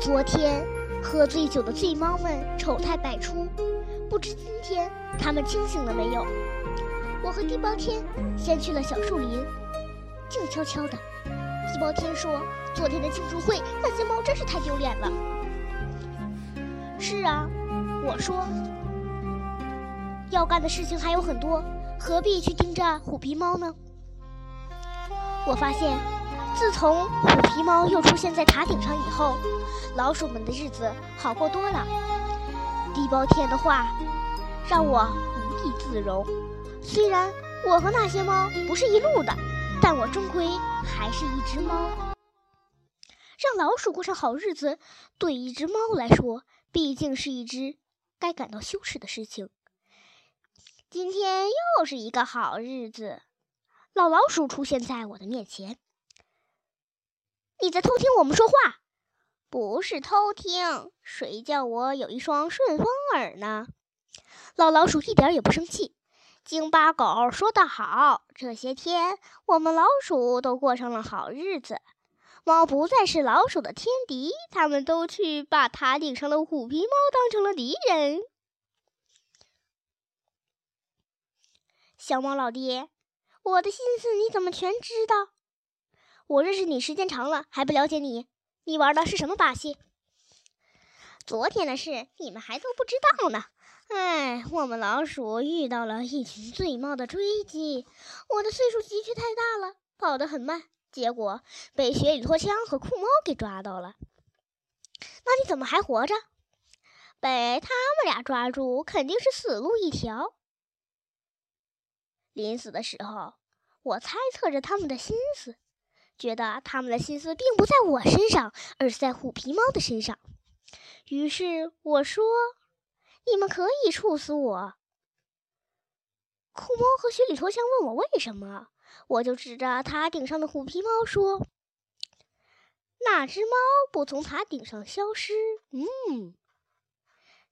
昨天喝醉酒的醉猫们丑态百出，不知今天他们清醒了没有。我和地包天先去了小树林，静悄悄的。地包天说：“昨天的庆祝会，那些猫真是太丢脸了。”是啊，我说，要干的事情还有很多，何必去盯着虎皮猫呢？我发现，自从虎皮猫又出现在塔顶上以后，老鼠们的日子好过多了。地包天的话让我无地自容。虽然我和那些猫不是一路的，但我终归还是一只猫。让老鼠过上好日子，对一只猫来说，毕竟是一只该感到羞耻的事情。今天又是一个好日子，老老鼠出现在我的面前。你在偷听我们说话？不是偷听，谁叫我有一双顺风耳呢？老老鼠一点也不生气。京巴狗说得好，这些天我们老鼠都过上了好日子。猫不再是老鼠的天敌，他们都去把塔顶上的虎皮猫当成了敌人。小猫老弟，我的心思你怎么全知道？我认识你时间长了，还不了解你？你玩的是什么把戏？昨天的事你们还都不知道呢。哎，我们老鼠遇到了一群醉猫的追击，我的岁数的确太大了，跑得很慢。结果被雪里拖枪和酷猫给抓到了，那你怎么还活着？被他们俩抓住，肯定是死路一条。临死的时候，我猜测着他们的心思，觉得他们的心思并不在我身上，而是在虎皮猫的身上。于是我说：“你们可以处死我。”酷猫和雪里脱枪问我为什么。我就指着塔顶上的虎皮猫说：“那只猫不从塔顶上消失。”嗯，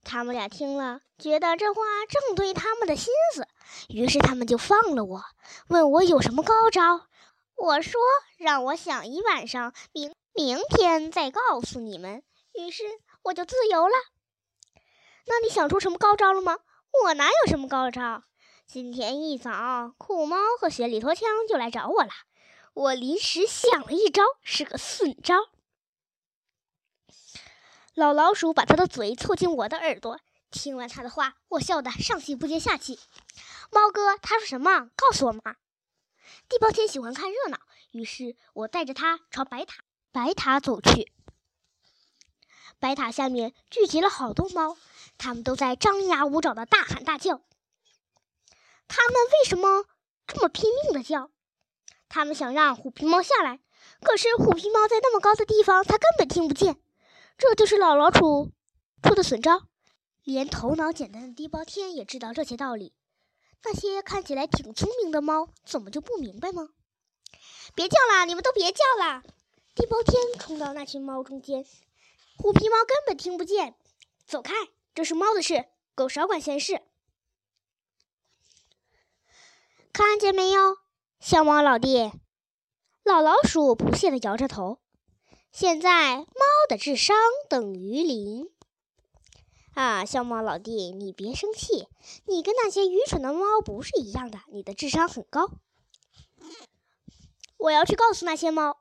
他们俩听了，觉得这话正对他们的心思，于是他们就放了我，问我有什么高招。我说：“让我想一晚上，明明天再告诉你们。”于是我就自由了。那你想出什么高招了吗？我哪有什么高招？今天一早，酷猫和雪里拖枪就来找我了。我临时想了一招，是个损招。老老鼠把他的嘴凑近我的耳朵，听完他的话，我笑得上气不接下气。猫哥，他说什么？告诉我嘛。地包天喜欢看热闹，于是我带着他朝白塔白塔走去。白塔下面聚集了好多猫，它们都在张牙舞爪的大喊大叫。他们为什么这么拼命的叫？他们想让虎皮猫下来，可是虎皮猫在那么高的地方，它根本听不见。这就是老老鼠出的损招，连头脑简单的地包天也知道这些道理。那些看起来挺聪明的猫，怎么就不明白吗？别叫了，你们都别叫了！地包天冲到那群猫中间，虎皮猫根本听不见。走开，这是猫的事，狗少管闲事。看见没有，小猫老弟？老老鼠不屑地摇着头。现在猫的智商等于零。啊，小猫老弟，你别生气，你跟那些愚蠢的猫不是一样的，你的智商很高。我要去告诉那些猫，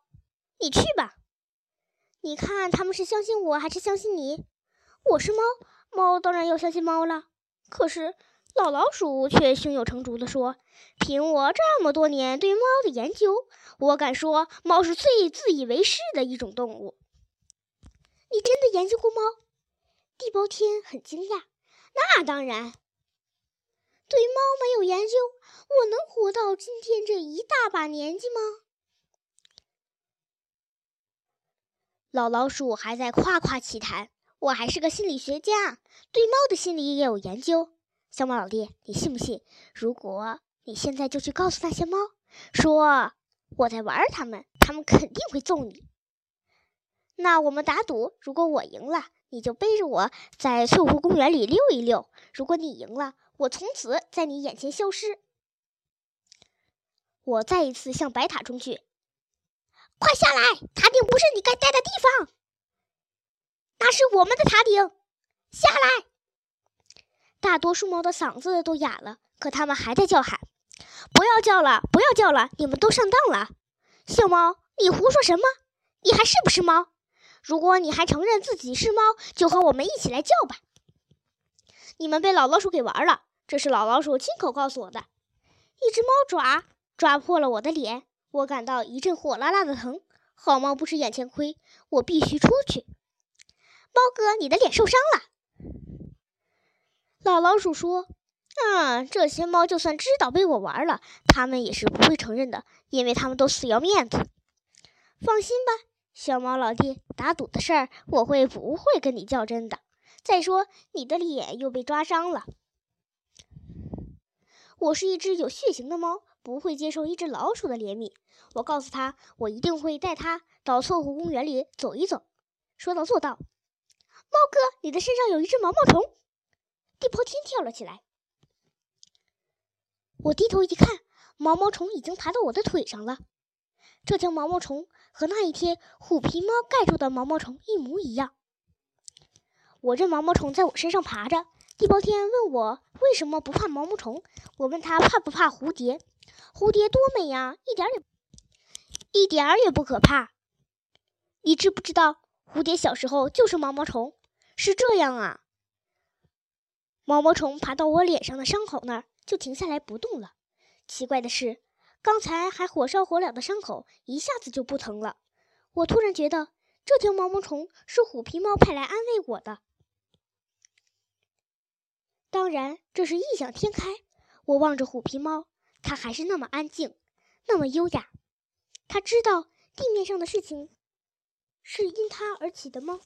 你去吧。你看他们是相信我还是相信你？我是猫，猫当然要相信猫了。可是。老老鼠却胸有成竹地说：“凭我这么多年对猫的研究，我敢说猫是最自以为是的一种动物。”你真的研究过猫？地包天很惊讶。那当然。对猫没有研究，我能活到今天这一大把年纪吗？老老鼠还在夸夸其谈：“我还是个心理学家，对猫的心理也有研究。”小猫老弟，你信不信？如果你现在就去告诉那些猫，说我在玩它们，它们肯定会揍你。那我们打赌，如果我赢了，你就背着我在翠湖公园里溜一溜；如果你赢了，我从此在你眼前消失。我再一次向白塔冲去，快下来！塔顶不是你该待的地方。那是我们的塔顶，下来！大多数猫的嗓子都哑了，可它们还在叫喊：“不要叫了，不要叫了，你们都上当了！”小猫，你胡说什么？你还是不是猫？如果你还承认自己是猫，就和我们一起来叫吧。你们被老老鼠给玩了，这是老老鼠亲口告诉我的。一只猫爪抓破了我的脸，我感到一阵火辣辣的疼。好猫不吃眼前亏，我必须出去。猫哥，你的脸受伤了。老老鼠说：“啊，这些猫就算知道被我玩了，它们也是不会承认的，因为它们都死要面子。放心吧，小猫老弟，打赌的事儿我会不会跟你较真的。再说，你的脸又被抓伤了。我是一只有血型的猫，不会接受一只老鼠的怜悯。我告诉他，我一定会带他到错湖公园里走一走。说到做到。”猫哥，你的身上有一只毛毛虫！地包天跳了起来。我低头一看，毛毛虫已经爬到我的腿上了。这条毛毛虫和那一天虎皮猫盖住的毛毛虫一模一样。我这毛毛虫在我身上爬着。地包天问我为什么不怕毛毛虫，我问他怕不怕蝴蝶。蝴蝶多美呀，一点也一点儿也不可怕。你知不知道？蝴蝶小时候就是毛毛虫，是这样啊。毛毛虫爬到我脸上的伤口那儿，就停下来不动了。奇怪的是，刚才还火烧火燎的伤口一下子就不疼了。我突然觉得这条毛毛虫是虎皮猫派来安慰我的。当然，这是异想天开。我望着虎皮猫，它还是那么安静，那么优雅。它知道地面上的事情。是因它而起的吗？